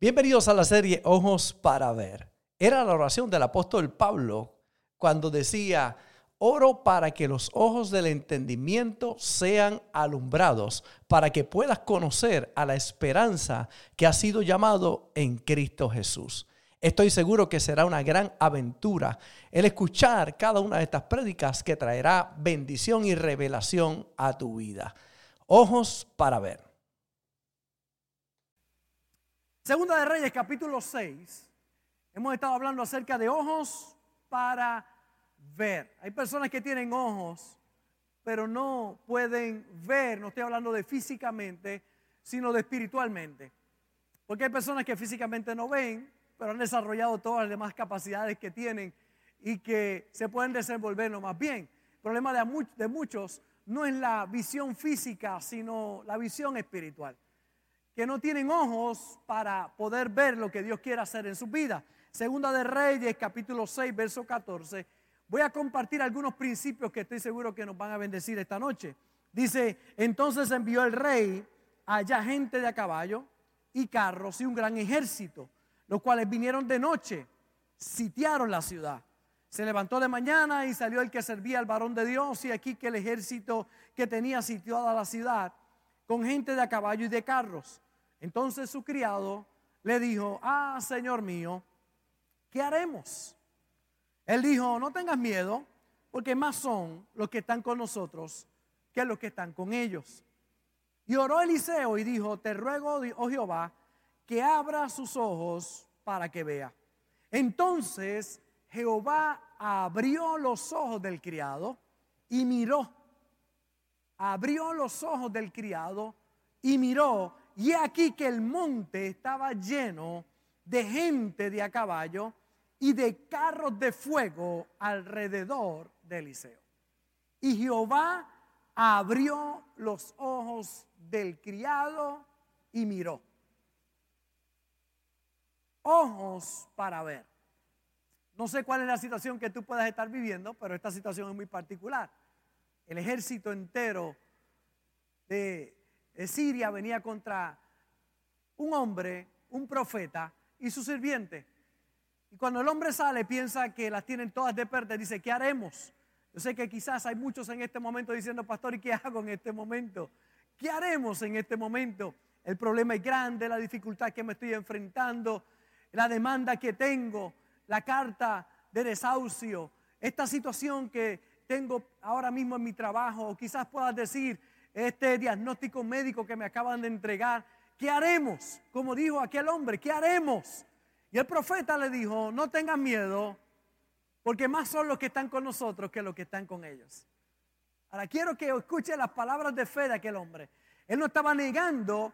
Bienvenidos a la serie Ojos para Ver. Era la oración del apóstol Pablo cuando decía, oro para que los ojos del entendimiento sean alumbrados, para que puedas conocer a la esperanza que ha sido llamado en Cristo Jesús. Estoy seguro que será una gran aventura el escuchar cada una de estas prédicas que traerá bendición y revelación a tu vida. Ojos para ver. Segunda de Reyes, capítulo 6. Hemos estado hablando acerca de ojos para ver. Hay personas que tienen ojos, pero no pueden ver. No estoy hablando de físicamente, sino de espiritualmente. Porque hay personas que físicamente no ven, pero han desarrollado todas las demás capacidades que tienen y que se pueden desenvolver lo más bien. El problema de, muchos no es la visión física, sino la visión espiritual. Que no tienen ojos para poder ver lo que Dios quiere hacer en su vida. Segunda de Reyes, capítulo 6, verso 14. Voy a compartir algunos principios que estoy seguro que nos van a bendecir esta noche. Dice, entonces envió el rey allá gente de a caballo y carros y un gran ejército los cuales vinieron de noche, sitiaron la ciudad. Se levantó de mañana y salió el que servía al varón de Dios y aquí que el ejército que tenía sitiada la ciudad con gente de a caballo y de carros. Entonces su criado le dijo, ah, Señor mío, ¿qué haremos? Él dijo, no tengas miedo, porque más son los que están con nosotros que los que están con ellos. Y oró Eliseo y dijo, te ruego, oh Jehová, que abra sus ojos para que vea. Entonces Jehová abrió los ojos del criado y miró. Abrió los ojos del criado y miró. Y aquí que el monte estaba lleno de gente de a caballo y de carros de fuego alrededor de Eliseo. Y Jehová abrió los ojos del criado y miró ojos para ver. No sé cuál es la situación que tú puedas estar viviendo, pero esta situación es muy particular. El ejército entero de, Siria venía contra un hombre, un profeta y su sirviente. Y cuando el hombre sale piensa que las tienen todas de perder, dice, ¿qué haremos? Yo sé que quizás hay muchos en este momento diciendo, pastor, ¿y qué hago en este momento? ¿Qué haremos en este momento? El problema es grande, la dificultad que me estoy enfrentando, la demanda que tengo, la carta de desahucio, esta situación que tengo ahora mismo en mi trabajo, o quizás puedas decir, este diagnóstico médico que me acaban de entregar, ¿qué haremos? Como dijo aquel hombre, ¿qué haremos? Y el profeta le dijo, no tengan miedo, porque más son los que están con nosotros que los que están con ellos. Ahora quiero que escuche las palabras de fe de aquel hombre. Él no estaba negando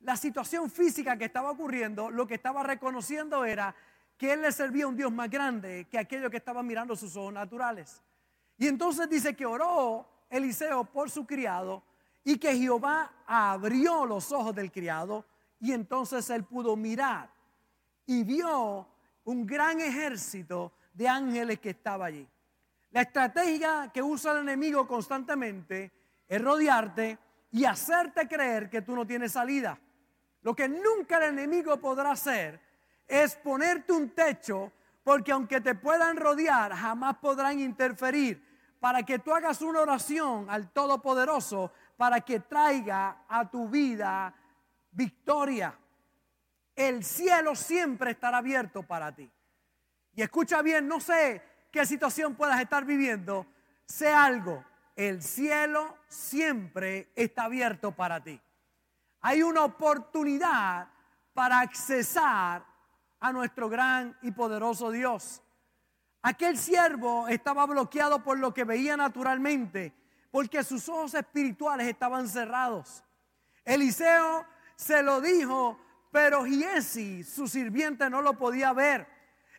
la situación física que estaba ocurriendo, lo que estaba reconociendo era que él le servía a un Dios más grande que aquello que estaba mirando sus ojos naturales. Y entonces dice que oró Eliseo por su criado y que Jehová abrió los ojos del criado y entonces él pudo mirar y vio un gran ejército de ángeles que estaba allí. La estrategia que usa el enemigo constantemente es rodearte y hacerte creer que tú no tienes salida. Lo que nunca el enemigo podrá hacer es ponerte un techo, porque aunque te puedan rodear, jamás podrán interferir para que tú hagas una oración al Todopoderoso para que traiga a tu vida victoria. El cielo siempre estará abierto para ti. Y escucha bien, no sé qué situación puedas estar viviendo, sé algo, el cielo siempre está abierto para ti hay una oportunidad para accesar a nuestro gran y poderoso Dios. Aquel siervo estaba bloqueado por lo que veía naturalmente, porque sus ojos espirituales estaban cerrados. Eliseo se lo dijo, pero Giesi, su sirviente, no lo podía ver.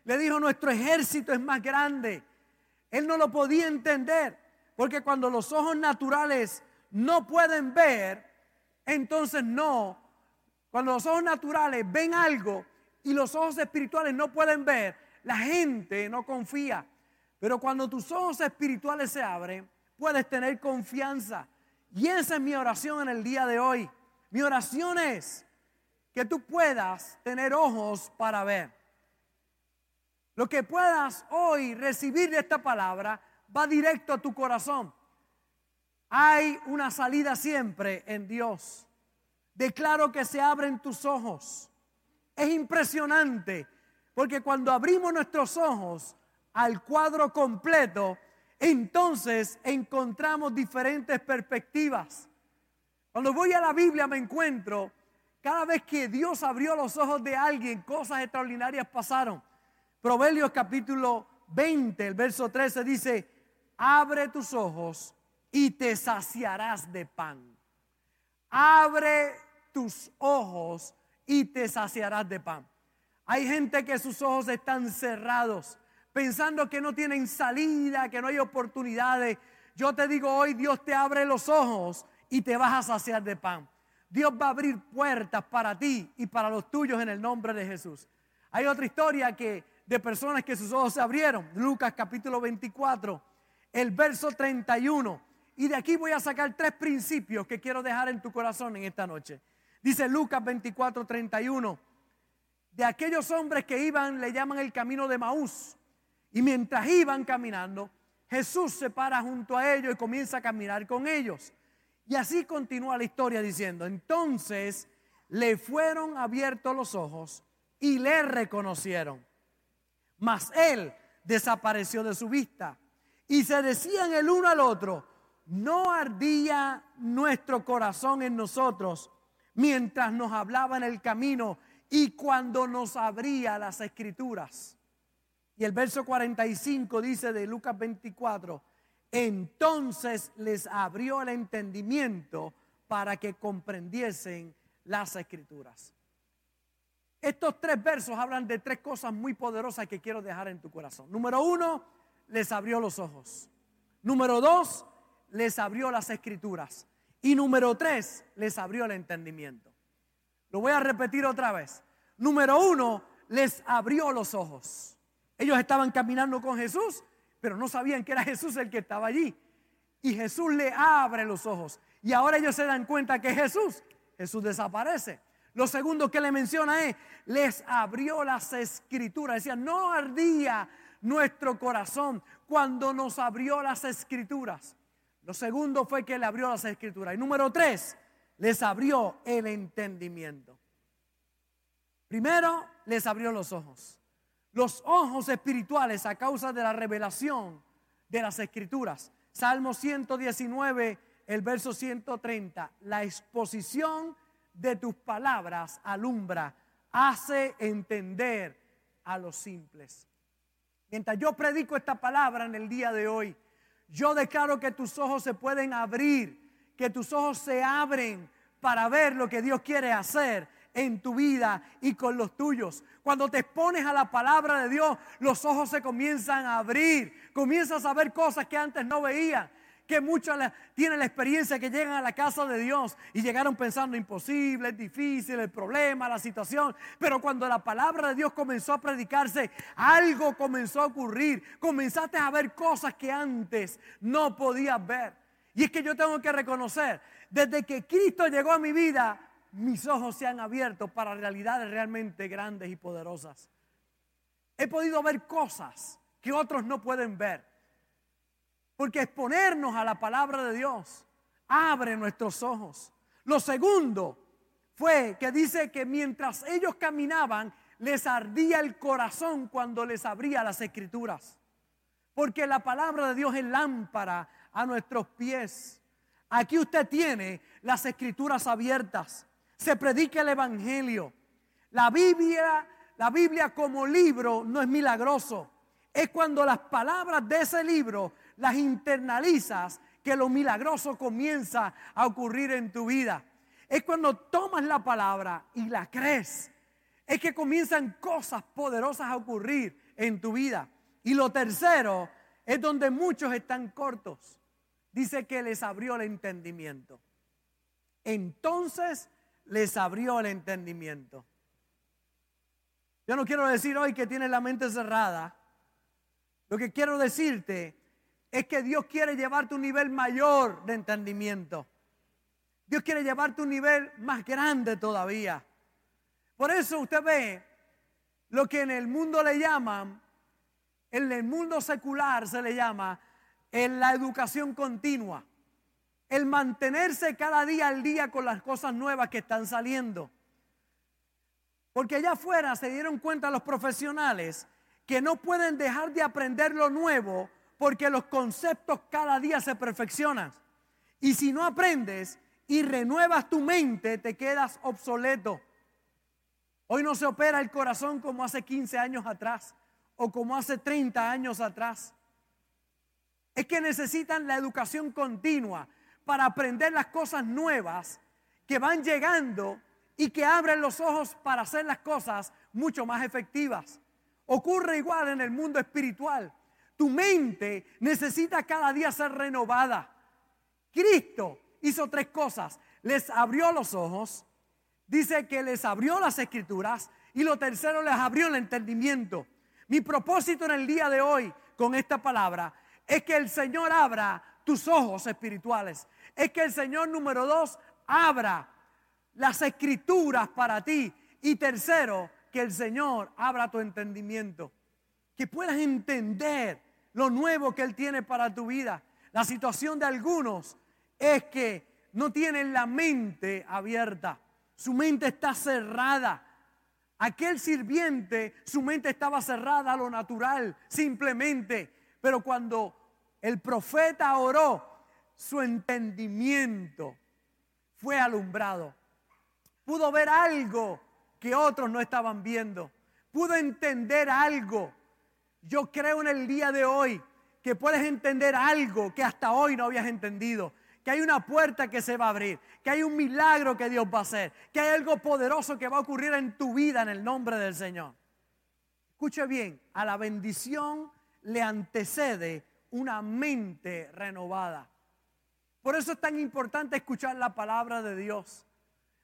Le dijo, nuestro ejército es más grande. Él no lo podía entender, porque cuando los ojos naturales no pueden ver, entonces no. Cuando los ojos naturales ven algo y los ojos espirituales no pueden ver, la gente no confía. Pero cuando tus ojos espirituales se abren, puedes tener confianza. Y esa es mi oración en el día de hoy. Mi oración es que tú puedas tener ojos para ver. Lo que puedas hoy recibir de esta palabra va directo a tu corazón. Hay una salida siempre en Dios. Declaro que se abren tus ojos. Es impresionante porque cuando abrimos nuestros ojos al cuadro completo, entonces encontramos diferentes perspectivas. Cuando voy a la Biblia me encuentro, cada vez que Dios abrió los ojos de alguien, cosas extraordinarias pasaron. Proverbios capítulo 20, el verso 13 dice, abre tus ojos y te saciarás de pan. Abre tus ojos y te saciarás de pan. Hay gente que sus ojos están cerrados, pensando que no tienen salida, que no hay oportunidades. Yo te digo hoy, Dios te abre los ojos y te vas a saciar de pan. Dios va a abrir puertas para ti y para los tuyos en el nombre de Jesús. Hay otra historia que de personas que sus ojos se abrieron. Lucas capítulo 24, el verso 31. Y de aquí voy a sacar tres principios que quiero dejar en tu corazón en esta noche. Dice Lucas 24, 31. De aquellos hombres que iban, le llaman el camino de Maús. Y mientras iban caminando, Jesús se para junto a ellos y comienza a caminar con ellos. Y así continúa la historia diciendo, entonces le fueron abiertos los ojos y le reconocieron. Mas él desapareció de su vista. Y se decían el uno al otro, no ardía nuestro corazón en nosotros mientras nos hablaba en el camino y cuando nos abría las escrituras. Y el verso 45 dice de Lucas 24, entonces les abrió el entendimiento para que comprendiesen las escrituras. Estos tres versos hablan de tres cosas muy poderosas que quiero dejar en tu corazón. Número uno, les abrió los ojos. Número dos, les abrió las escrituras. Y número tres, les abrió el entendimiento. Lo voy a repetir otra vez. Número uno, les abrió los ojos. Ellos estaban caminando con Jesús, pero no sabían que era Jesús el que estaba allí. Y Jesús le abre los ojos. Y ahora ellos se dan cuenta que Jesús, Jesús desaparece. Lo segundo que le menciona es, les abrió las escrituras. Decía, no ardía nuestro corazón cuando nos abrió las escrituras. Lo segundo fue que le abrió las escrituras. Y número tres, les abrió el entendimiento. Primero, les abrió los ojos. Los ojos espirituales a causa de la revelación de las escrituras. Salmo 119, el verso 130. La exposición de tus palabras alumbra, hace entender a los simples. Mientras yo predico esta palabra en el día de hoy, yo declaro que tus ojos se pueden abrir, que tus ojos se abren para ver lo que Dios quiere hacer en tu vida y con los tuyos. Cuando te expones a la palabra de Dios, los ojos se comienzan a abrir, comienzas a ver cosas que antes no veías que muchos tienen la experiencia que llegan a la casa de Dios y llegaron pensando imposible, es difícil, el problema, la situación. Pero cuando la palabra de Dios comenzó a predicarse, algo comenzó a ocurrir. Comenzaste a ver cosas que antes no podías ver. Y es que yo tengo que reconocer, desde que Cristo llegó a mi vida, mis ojos se han abierto para realidades realmente grandes y poderosas. He podido ver cosas que otros no pueden ver. Porque exponernos a la palabra de Dios abre nuestros ojos. Lo segundo fue que dice que mientras ellos caminaban, les ardía el corazón cuando les abría las escrituras. Porque la palabra de Dios es lámpara a nuestros pies. Aquí usted tiene las escrituras abiertas. Se predica el evangelio. La Biblia, la Biblia como libro no es milagroso. Es cuando las palabras de ese libro las internalizas, que lo milagroso comienza a ocurrir en tu vida. Es cuando tomas la palabra y la crees. Es que comienzan cosas poderosas a ocurrir en tu vida. Y lo tercero es donde muchos están cortos. Dice que les abrió el entendimiento. Entonces les abrió el entendimiento. Yo no quiero decir hoy que tienes la mente cerrada. Lo que quiero decirte es que Dios quiere llevarte un nivel mayor de entendimiento. Dios quiere llevarte un nivel más grande todavía. Por eso usted ve lo que en el mundo le llaman, en el mundo secular se le llama, en la educación continua. El mantenerse cada día al día con las cosas nuevas que están saliendo. Porque allá afuera se dieron cuenta los profesionales que no pueden dejar de aprender lo nuevo porque los conceptos cada día se perfeccionan. Y si no aprendes y renuevas tu mente, te quedas obsoleto. Hoy no se opera el corazón como hace 15 años atrás o como hace 30 años atrás. Es que necesitan la educación continua para aprender las cosas nuevas que van llegando y que abren los ojos para hacer las cosas mucho más efectivas. Ocurre igual en el mundo espiritual. Tu mente necesita cada día ser renovada. Cristo hizo tres cosas. Les abrió los ojos, dice que les abrió las escrituras y lo tercero les abrió el entendimiento. Mi propósito en el día de hoy con esta palabra es que el Señor abra tus ojos espirituales. Es que el Señor número dos abra las escrituras para ti. Y tercero, que el Señor abra tu entendimiento. Que puedas entender lo nuevo que Él tiene para tu vida. La situación de algunos es que no tienen la mente abierta. Su mente está cerrada. Aquel sirviente, su mente estaba cerrada a lo natural, simplemente. Pero cuando el profeta oró, su entendimiento fue alumbrado. Pudo ver algo que otros no estaban viendo. Pudo entender algo. Yo creo en el día de hoy que puedes entender algo que hasta hoy no habías entendido que hay una puerta que se va a abrir, que hay un milagro que Dios va a hacer, que hay algo poderoso que va a ocurrir en tu vida en el nombre del Señor. Escuche bien, a la bendición le antecede una mente renovada. Por eso es tan importante escuchar la palabra de Dios.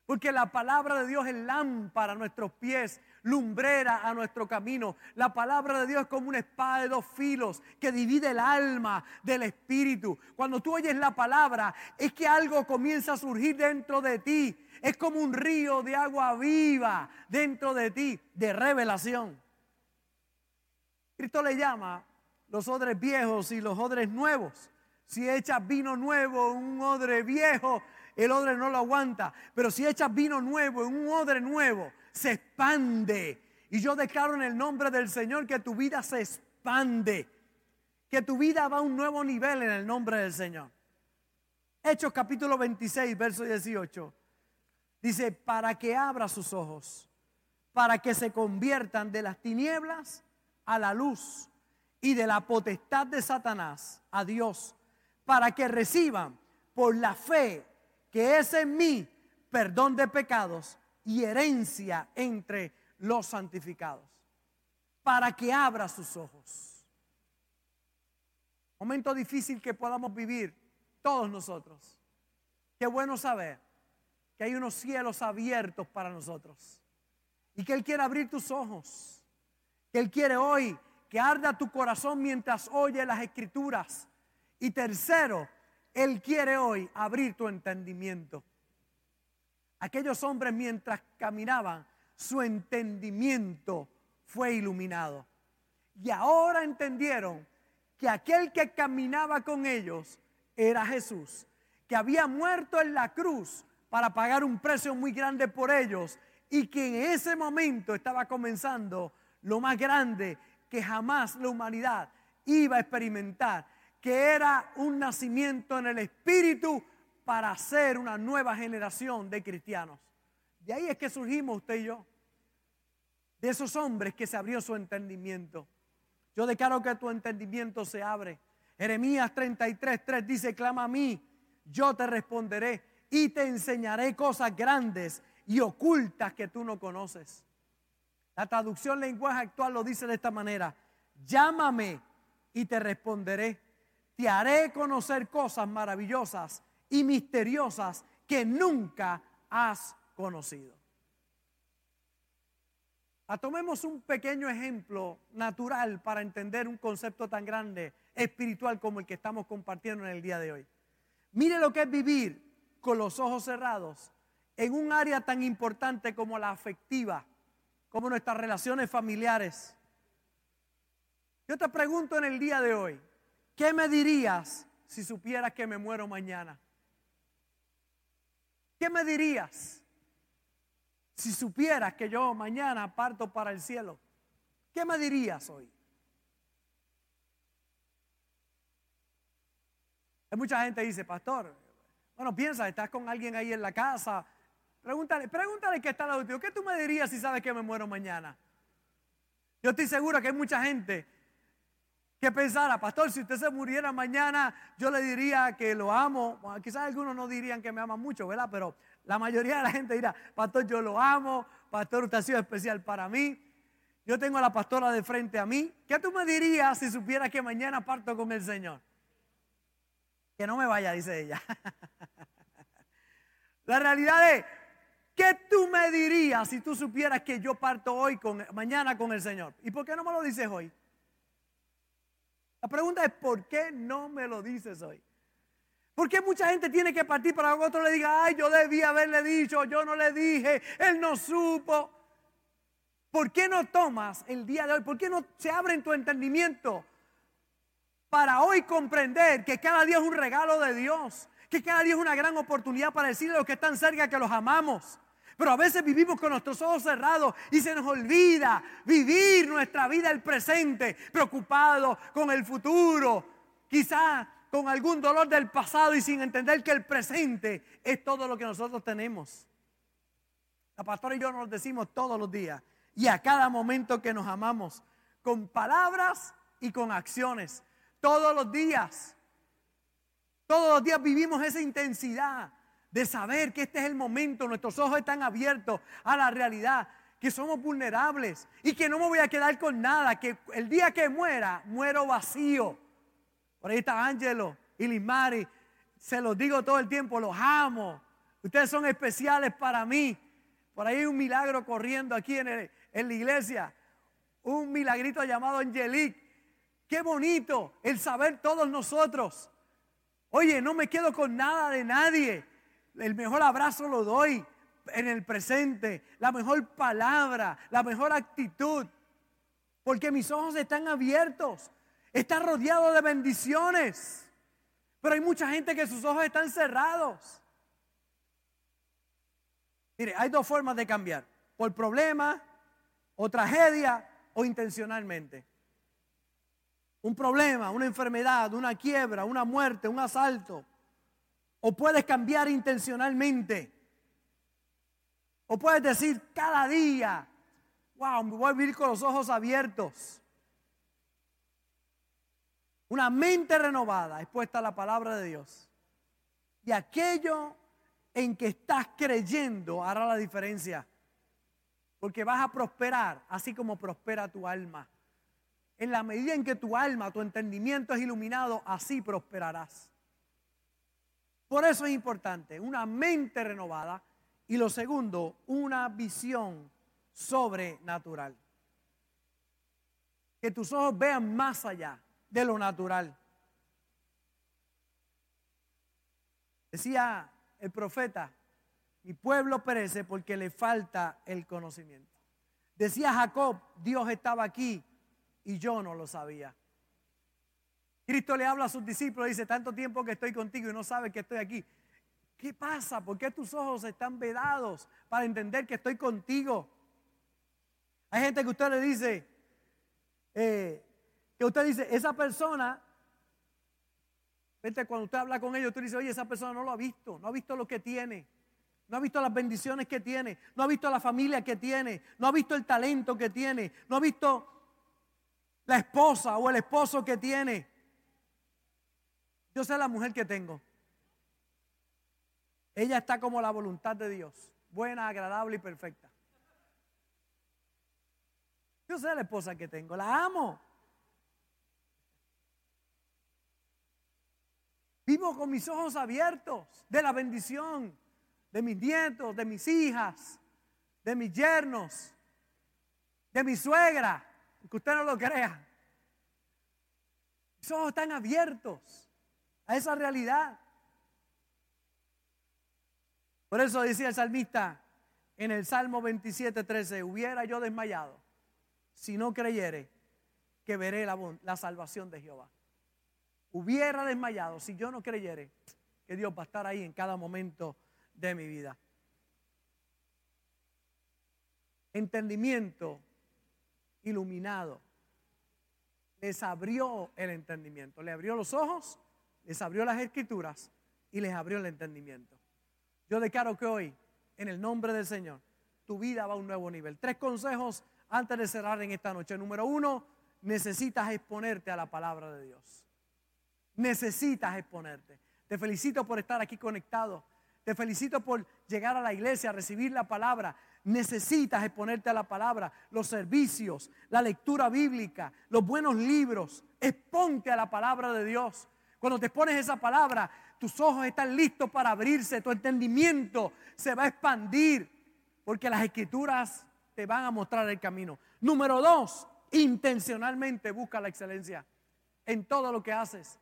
Porque la palabra de Dios es lámpara a nuestros pies, lumbrera a nuestro camino. La palabra de Dios es como una espada de dos filos que divide el alma del espíritu. Cuando tú oyes la palabra, es que algo comienza a surgir dentro de ti. Es como un río de agua viva dentro de ti, de revelación. Cristo le llama los odres viejos y los odres nuevos. Si echas vino nuevo, un odre viejo, el odre no lo aguanta. Pero si echas vino nuevo en un odre nuevo, se expande. Y yo declaro en el nombre del Señor que tu vida se expande. Que tu vida va a un nuevo nivel en el nombre del Señor. Hechos capítulo 26, verso 18. Dice, para que abra sus ojos, para que se conviertan de las tinieblas a la luz y de la potestad de Satanás a Dios, para que reciban por la fe que es en mí perdón de pecados y herencia entre los santificados, para que abra sus ojos. Momento difícil que podamos vivir todos nosotros. Qué bueno saber que hay unos cielos abiertos para nosotros y que Él quiere abrir tus ojos, que Él quiere hoy que arda tu corazón mientras oye las escrituras. Y tercero, él quiere hoy abrir tu entendimiento. Aquellos hombres mientras caminaban, su entendimiento fue iluminado. Y ahora entendieron que aquel que caminaba con ellos era Jesús, que había muerto en la cruz para pagar un precio muy grande por ellos y que en ese momento estaba comenzando lo más grande que jamás la humanidad iba a experimentar que era un nacimiento en el Espíritu para ser una nueva generación de cristianos. De ahí es que surgimos usted y yo. De esos hombres que se abrió su entendimiento. Yo declaro que tu entendimiento se abre. Jeremías 33, 3 dice, clama a mí, yo te responderé y te enseñaré cosas grandes y ocultas que tú no conoces. La traducción lenguaje actual lo dice de esta manera, llámame y te responderé te haré conocer cosas maravillosas y misteriosas que nunca has conocido. A tomemos un pequeño ejemplo natural para entender un concepto tan grande espiritual como el que estamos compartiendo en el día de hoy. Mire lo que es vivir con los ojos cerrados en un área tan importante como la afectiva, como nuestras relaciones familiares. Yo te pregunto en el día de hoy, ¿qué me dirías si supieras que me muero mañana? ¿Qué me dirías si supieras que yo mañana parto para el cielo? ¿Qué me dirías hoy? Hay mucha gente dice, pastor, bueno, piensa, estás con alguien ahí en la casa, pregúntale, pregúntale qué está al lado ¿qué tú me dirías si sabes que me muero mañana? Yo estoy seguro que hay mucha gente que pensara, pastor, si usted se muriera mañana, yo le diría que lo amo. quizás algunos no dirían que me aman mucho, ¿verdad? Pero la mayoría de la gente dirá, pastor, yo lo amo, pastor, usted ha sido especial para mí. Yo tengo a la pastora de frente a mí. ¿Qué tú me dirías si supieras que mañana parto con el Señor? Que no me vaya, dice ella. la realidad es, ¿qué tú me dirías si tú supieras que yo parto hoy con mañana con el Señor? ¿Y por qué no me lo dices hoy? La pregunta es, ¿por qué no me lo dices hoy? ¿Por qué mucha gente tiene que partir para que otro le diga, ay, yo debía haberle dicho, yo no le dije, él no supo? ¿Por qué no tomas el día de hoy? ¿Por qué no se abre en tu entendimiento para hoy comprender que cada día es un regalo de Dios? Que cada día es una gran oportunidad para decirle a los que están cerca que los amamos. Pero a veces vivimos con nuestros ojos cerrados y se nos olvida vivir nuestra vida el presente, preocupado con el futuro, quizá con algún dolor del pasado y sin entender que el presente es todo lo que nosotros tenemos. La pastora y yo nos decimos todos los días y a cada momento que nos amamos, con palabras y con acciones, todos los días. Todos los días vivimos esa intensidad de saber que este es el momento, nuestros ojos están abiertos a la realidad, que somos vulnerables y que no me voy a quedar con nada, que el día que muera, muero vacío. Por ahí está Ángelo y Limari, se los digo todo el tiempo, los amo. Ustedes son especiales para mí. Por ahí hay un milagro corriendo aquí en, en la iglesia, un milagrito llamado Angelique. Qué bonito el saber todos nosotros. Oye, no me quedo con nada de nadie el mejor abrazo lo doy en el presente, la mejor palabra, la mejor actitud, porque mis ojos están abiertos, está rodeado de bendiciones, pero hay mucha gente que sus ojos están cerrados. Mire, hay dos formas de cambiar, por problema o tragedia o intencionalmente. Un problema, una enfermedad, una quiebra, una muerte, un asalto o puedes cambiar intencionalmente. O puedes decir cada día, wow, me voy a vivir con los ojos abiertos. Una mente renovada expuesta a la palabra de Dios. Y aquello en que estás creyendo hará la diferencia. Porque vas a prosperar así como prospera tu alma. En la medida en que tu alma, tu entendimiento es iluminado, así prosperarás. Por eso es importante una mente renovada y lo segundo, una visión sobrenatural. Que tus ojos vean más allá de lo natural. Decía el profeta, mi pueblo perece porque le falta el conocimiento. Decía Jacob, Dios estaba aquí y yo no lo sabía. Cristo le habla a sus discípulos dice, tanto tiempo que estoy contigo y no sabes que estoy aquí. ¿Qué pasa? ¿Por qué tus ojos están vedados para entender que estoy contigo? Hay gente que usted le dice, eh, que usted dice, esa persona, cuando usted habla con ellos, usted dice, oye, esa persona no lo ha visto, no ha visto lo que tiene, no ha visto las bendiciones que tiene, no ha visto la familia que tiene, no ha visto el talento que tiene, no ha visto la esposa o el esposo que tiene. Yo sé la mujer que tengo. Ella está como la voluntad de Dios, buena, agradable y perfecta. Yo sé la esposa que tengo, la amo. Vivo con mis ojos abiertos de la bendición de mis nietos, de mis hijas, de mis yernos, de mi suegra, que usted no lo crea. Mis ojos están abiertos a esa realidad. Por eso decía el salmista en el Salmo 27, 13, hubiera yo desmayado si no creyere que veré la, la salvación de Jehová. Hubiera desmayado si yo no creyere que Dios va a estar ahí en cada momento de mi vida. Entendimiento iluminado. Les abrió el entendimiento. Le abrió los ojos, les abrió las escrituras y les abrió el entendimiento. Yo declaro que hoy, en el nombre del Señor, tu vida va a un nuevo nivel. Tres consejos antes de cerrar en esta noche. Número uno, necesitas exponerte a la palabra de Dios. Necesitas exponerte. Te felicito por estar aquí conectado. Te felicito por llegar a la iglesia, a recibir la palabra. Necesitas exponerte a la palabra, los servicios, la lectura bíblica, los buenos libros. Exponte a la palabra de Dios. Cuando te pones esa palabra, tus ojos están listos para abrirse, tu entendimiento se va a expandir, porque las escrituras te van a mostrar el camino. Número dos, intencionalmente busca la excelencia en todo lo que haces.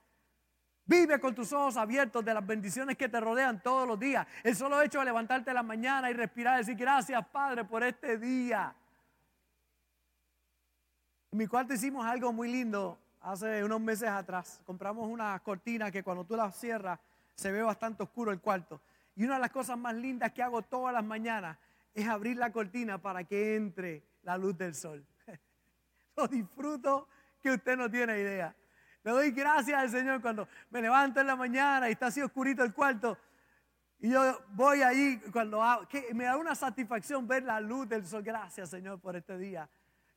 Vive con tus ojos abiertos de las bendiciones que te rodean todos los días. El solo hecho de levantarte la mañana y respirar decir gracias Padre por este día. En mi cuarto hicimos algo muy lindo hace unos meses atrás. Compramos una cortina que cuando tú la cierras se ve bastante oscuro el cuarto. Y una de las cosas más lindas que hago todas las mañanas es abrir la cortina para que entre la luz del sol. Lo disfruto que usted no tiene idea. Le doy gracias al Señor cuando me levanto en la mañana y está así oscurito el cuarto. Y yo voy ahí cuando que me da una satisfacción ver la luz del sol. Gracias, Señor, por este día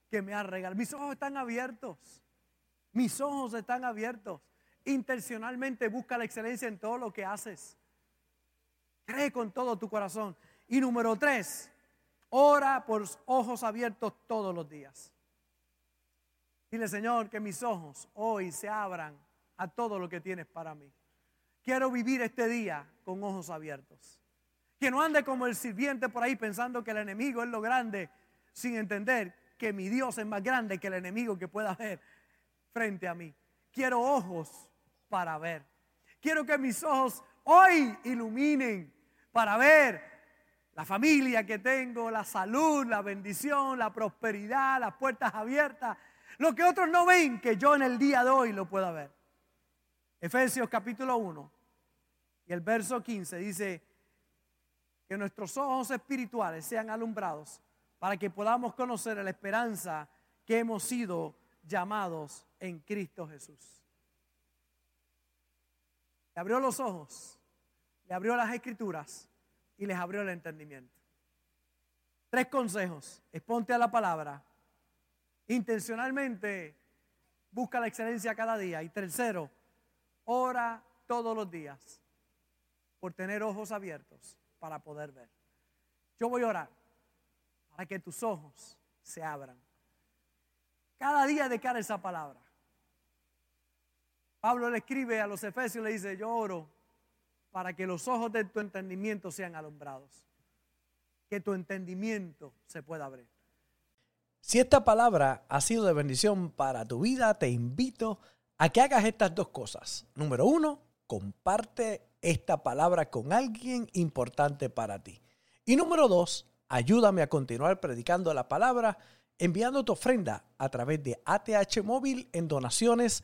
que me ha regalado. Mis ojos están abiertos. Mis ojos están abiertos. Intencionalmente busca la excelencia en todo lo que haces. Cree con todo tu corazón. Y número tres, ora por ojos abiertos todos los días. Dile, Señor, que mis ojos hoy se abran a todo lo que tienes para mí. Quiero vivir este día con ojos abiertos. Que no ande como el sirviente por ahí pensando que el enemigo es lo grande, sin entender que mi Dios es más grande que el enemigo que pueda ver frente a mí. Quiero ojos para ver. Quiero que mis ojos hoy iluminen para ver la familia que tengo, la salud, la bendición, la prosperidad, las puertas abiertas lo que otros no ven, que yo en el día de hoy lo pueda ver. Efesios capítulo 1 y el verso 15 dice que nuestros ojos espirituales sean alumbrados para que podamos conocer la esperanza que hemos sido llamados en Cristo Jesús. Le abrió los ojos, le abrió las escrituras y les abrió el entendimiento. Tres consejos. Exponte a la palabra, Intencionalmente busca la excelencia cada día. Y tercero, ora todos los días por tener ojos abiertos para poder ver. Yo voy a orar para que tus ojos se abran. Cada día de cara esa palabra. Pablo le escribe a los efesios, le dice, yo oro para que los ojos de tu entendimiento sean alumbrados. Que tu entendimiento se pueda abrir. Si esta palabra ha sido de bendición para tu vida, te invito a que hagas estas dos cosas. Número uno, comparte esta palabra con alguien importante para ti. Y número dos, ayúdame a continuar predicando la palabra enviando tu ofrenda a través de ATH Móvil en donaciones